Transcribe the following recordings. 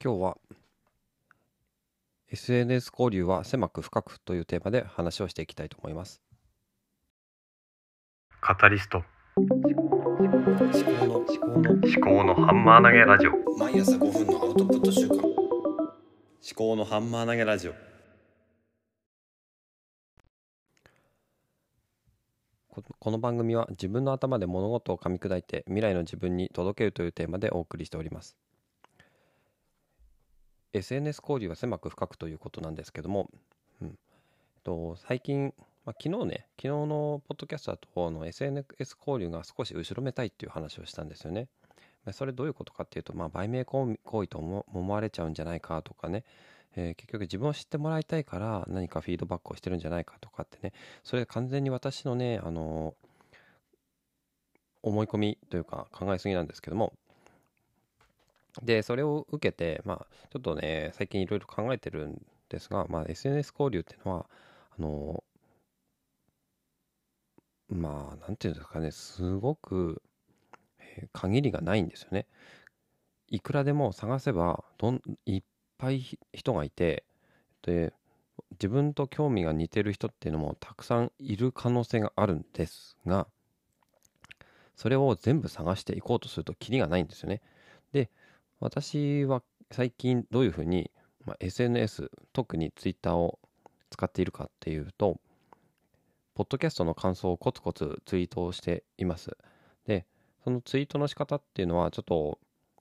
今日は SNS 交流は狭く深くというテーマで話をしていきたいと思います。カタリスト。思考の思考の思考のハンマー投げラジオ。毎朝5分のアウトプット週間思考のハンマー投げラジオ。ここの番組は自分の頭で物事を噛み砕いて未来の自分に届けるというテーマでお送りしております SNS 交流は狭く深くということなんですけども、うん。と、最近、まあ、昨日ね昨日のポッドキャストだとの SNS 交流が少し後ろめたいっていう話をしたんですよね。まそれどういうことかっていうと、まあ、売名行為と思われちゃうんじゃないかとかね、えー結局自分を知ってもらいたいから何かフィードバックをしてるんじゃないかとかってね。それ完全に私のねあの思い込みというか考えすぎなんですけどもでそれを受けてまあちょっとね最近いろいろ考えてるんですが、まあ、SNS 交流っていうのはあのまあなんていうんですかねすごく、えー限りがないんですよね。いくらでも探せばどんいっぱい人がいてで自分と興味が似てる人っていうのもたくさんいる可能性があるんですがそれを全部探していこうとするとキリがないんですよね。で私は最近どういうふうに、まあ、SNS 特に Twitter を使っているかっていうとポッドキャストの感想をコツコツツイートをしています。でそのツイートの仕方っていうのはちょっと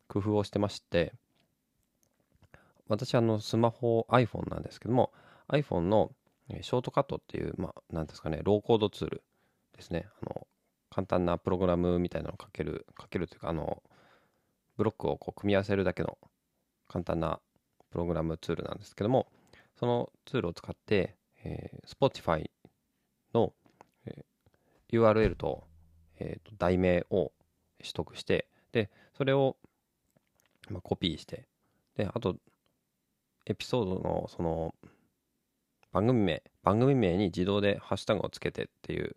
工夫をしてまして私あのスマホ iPhone なんですけども iPhone のショートカットっていうまあ何ですかねローコードツールですねあの簡単なプログラムみたいなのを書ける書けるというかあのブロックをこう組み合わせるだけの簡単なプログラムツールなんですけどもそのツールを使って、えー Spotify の、えー URL と,、えーと題名を取得してでそれを、まあ、コピーしてであとエピソードのその番組名番組名に自動でハッシュタグをつけてっていう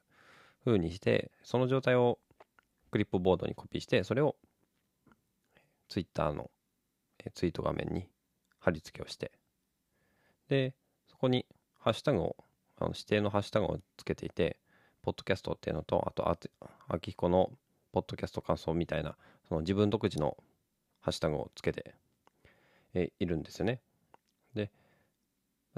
風にしてその状態をクリップボードにコピーしてそれをツイッターのえツイート画面に貼り付けをしてでそこにハッシュタグをあの指定のハッシュタグをつけていてポッドキャストっていうのとあとあて秋彦のポッドキャスト感想みたいなその自分独自のハッシュタグをつけてえいるんですよね。で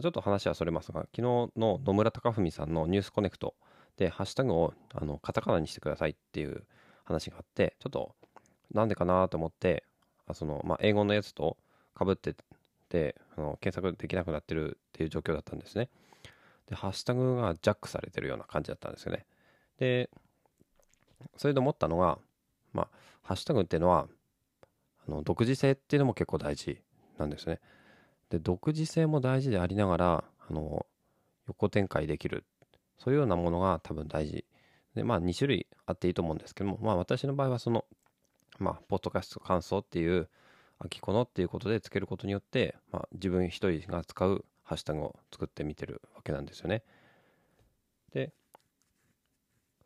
ちょっと話はそれますが昨日の野村貴文さんのニュースコネクトでハッシュタグをあのカタカナにしてくださいっていう話があってちょっとなんでかなと思ってその、まあ、英語のやつとかぶっててあの検索できなくなってるっていう状況だったんですね。で、ハッシュタグがジャックされてるような感じだったんですよね。で、それで思ったのが、まあ、ハッシュタグっていうのは、あの独自性っていうのも結構大事なんですね。で、独自性も大事でありながら、あの横展開できる、そういうようなものが多分大事。で、まあ、2種類あっていいと思うんですけども、まあ、私の場合はその、まあ、ポッドキャスト感想っていう、秋子のっていうことでつけることによって、まあ、自分一人が使うハッシュタグを作ってみてるわけなんですよね。で、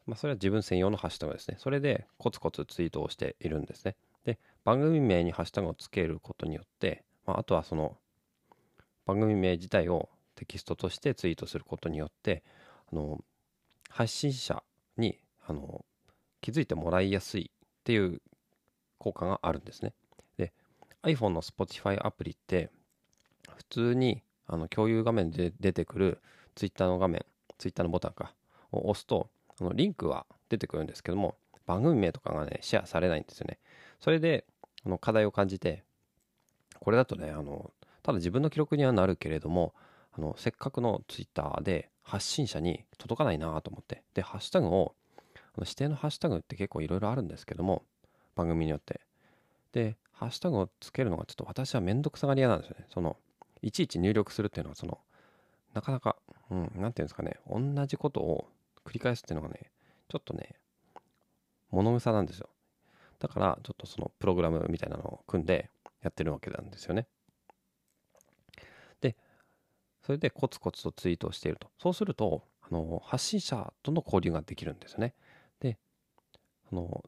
まあ、それは自分専用のハッシュタグですね。それでコツコツツイートをしているんですね。で、番組名にハッシュタグをつけることによって、まあ、あとはその番組名自体をテキストとしてツイートすることによって、あの発信者にあの気づいてもらいやすいっていう効果があるんですね。で、iPhone の Spotify アプリって普通にあの共有画面で出てくる Twitter の画面、Twitter のボタンかを押すとあのリンクは出てくるんですけども番組名とかがねシェアされないんですよね。それであの課題を感じてこれだとねあのただ自分の記録にはなるけれどもあのせっかくの Twitter で発信者に届かないなと思ってでハッシュタグをあの指定のハッシュタグって結構いろいろあるんですけども番組によって。でハッシュタグをつけるのがちょっと私はめんどくさがり屋なんですよね。そのいちいち入力するっていうのはそのなかなかうんなんていうんですかね。同じことを繰り返すっていうのがねちょっとね物臭なんですよ。だからちょっとそのプログラムみたいなのを組んでやってるわけなんですよね。でそれでコツコツとツイートをしていると。そうするとあの発信者との交流ができるんですよね。であの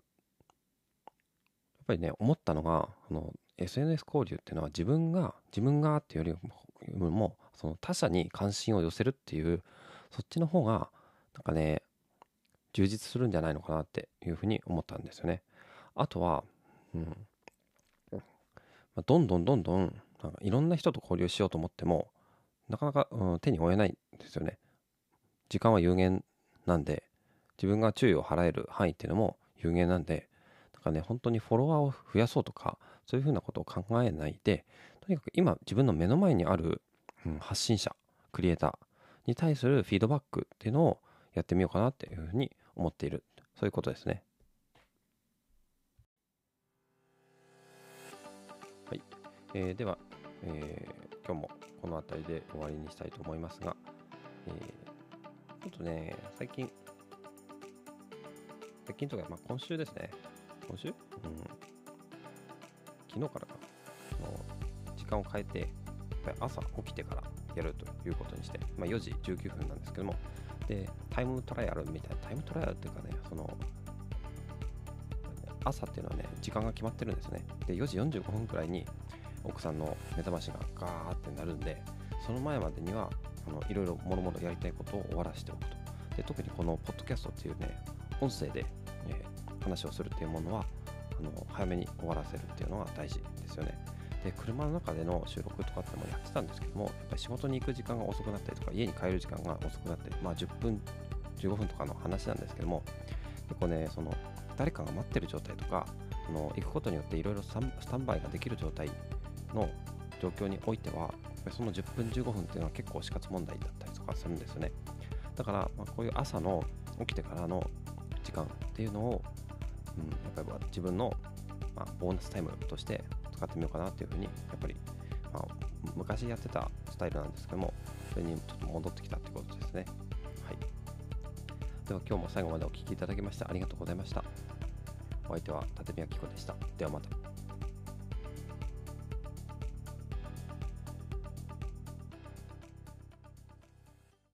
ぱりね思ったのがあの SNS 交流っていうのは自分が自分がっていうよりもその他者に関心を寄せるっていうそっちの方がなんかね充実するんじゃないのかなっていうふうに思ったんですよね。あとは、うんまあ、どんどんどんどんなんかいろんな人と交流しようと思ってもなかなか、うん、手に負えないんですよね。時間は有限なんで自分が注意を払える範囲っていうのも有限なんでなんかね本当にフォロワーを増やそうとかそういうふうなことを考えないでとにかく今自分の目の前にある、うん、発信者クリエイターに対するフィードバックっていうのをやってみようかなっていうふうに思っている。そういうことですね。はい、えー、では、えー、今日もこの辺りで終わりにしたいと思いますが、えー、ちょっとね最近最近とか、まあ、今週ですね。今週うん。昨日からか。の時間を変えてやっぱり朝起きてからやるということにして、まあ、4時19分なんですけども。でタイムトライアルみたいなタイムトライアルっていうかねその朝っていうのはね時間が決まってるんですね。で4時45分くらいに奥さんの目覚ましがガーってなるんでその前までにはいろいろもろもろやりたいことを終わらせておくと。で特にこのポッドキャストっていうね音声で、話をするっていうものはあの早めに終わらせるっていうのが大事ですよね。で車の中での収録とかってもやってたんですけどもやっぱり仕事に行く時間が遅くなったりとか家に帰る時間が遅くなったりまあ10分15分とかの話なんですけども結構ねその誰かが待ってる状態とかその行くことによっていろいろスタンバイができる状態の状況においてはその10分15分っていうのは結構死活問題だったりとかするんですよね。だから、まあ、こういう朝の起きてからの時間っていうのを、うん、やっぱり自分の、まあ、ボーナスタイムとして使ってみようかなっていうふうにやっぱり、まあ、昔やってたスタイルなんですけどもそれにちょっと戻ってきたってことですね。はい。では今日も最後までお聴きいただきましてありがとうございました。お相手は立宮紀子でした。ではまた。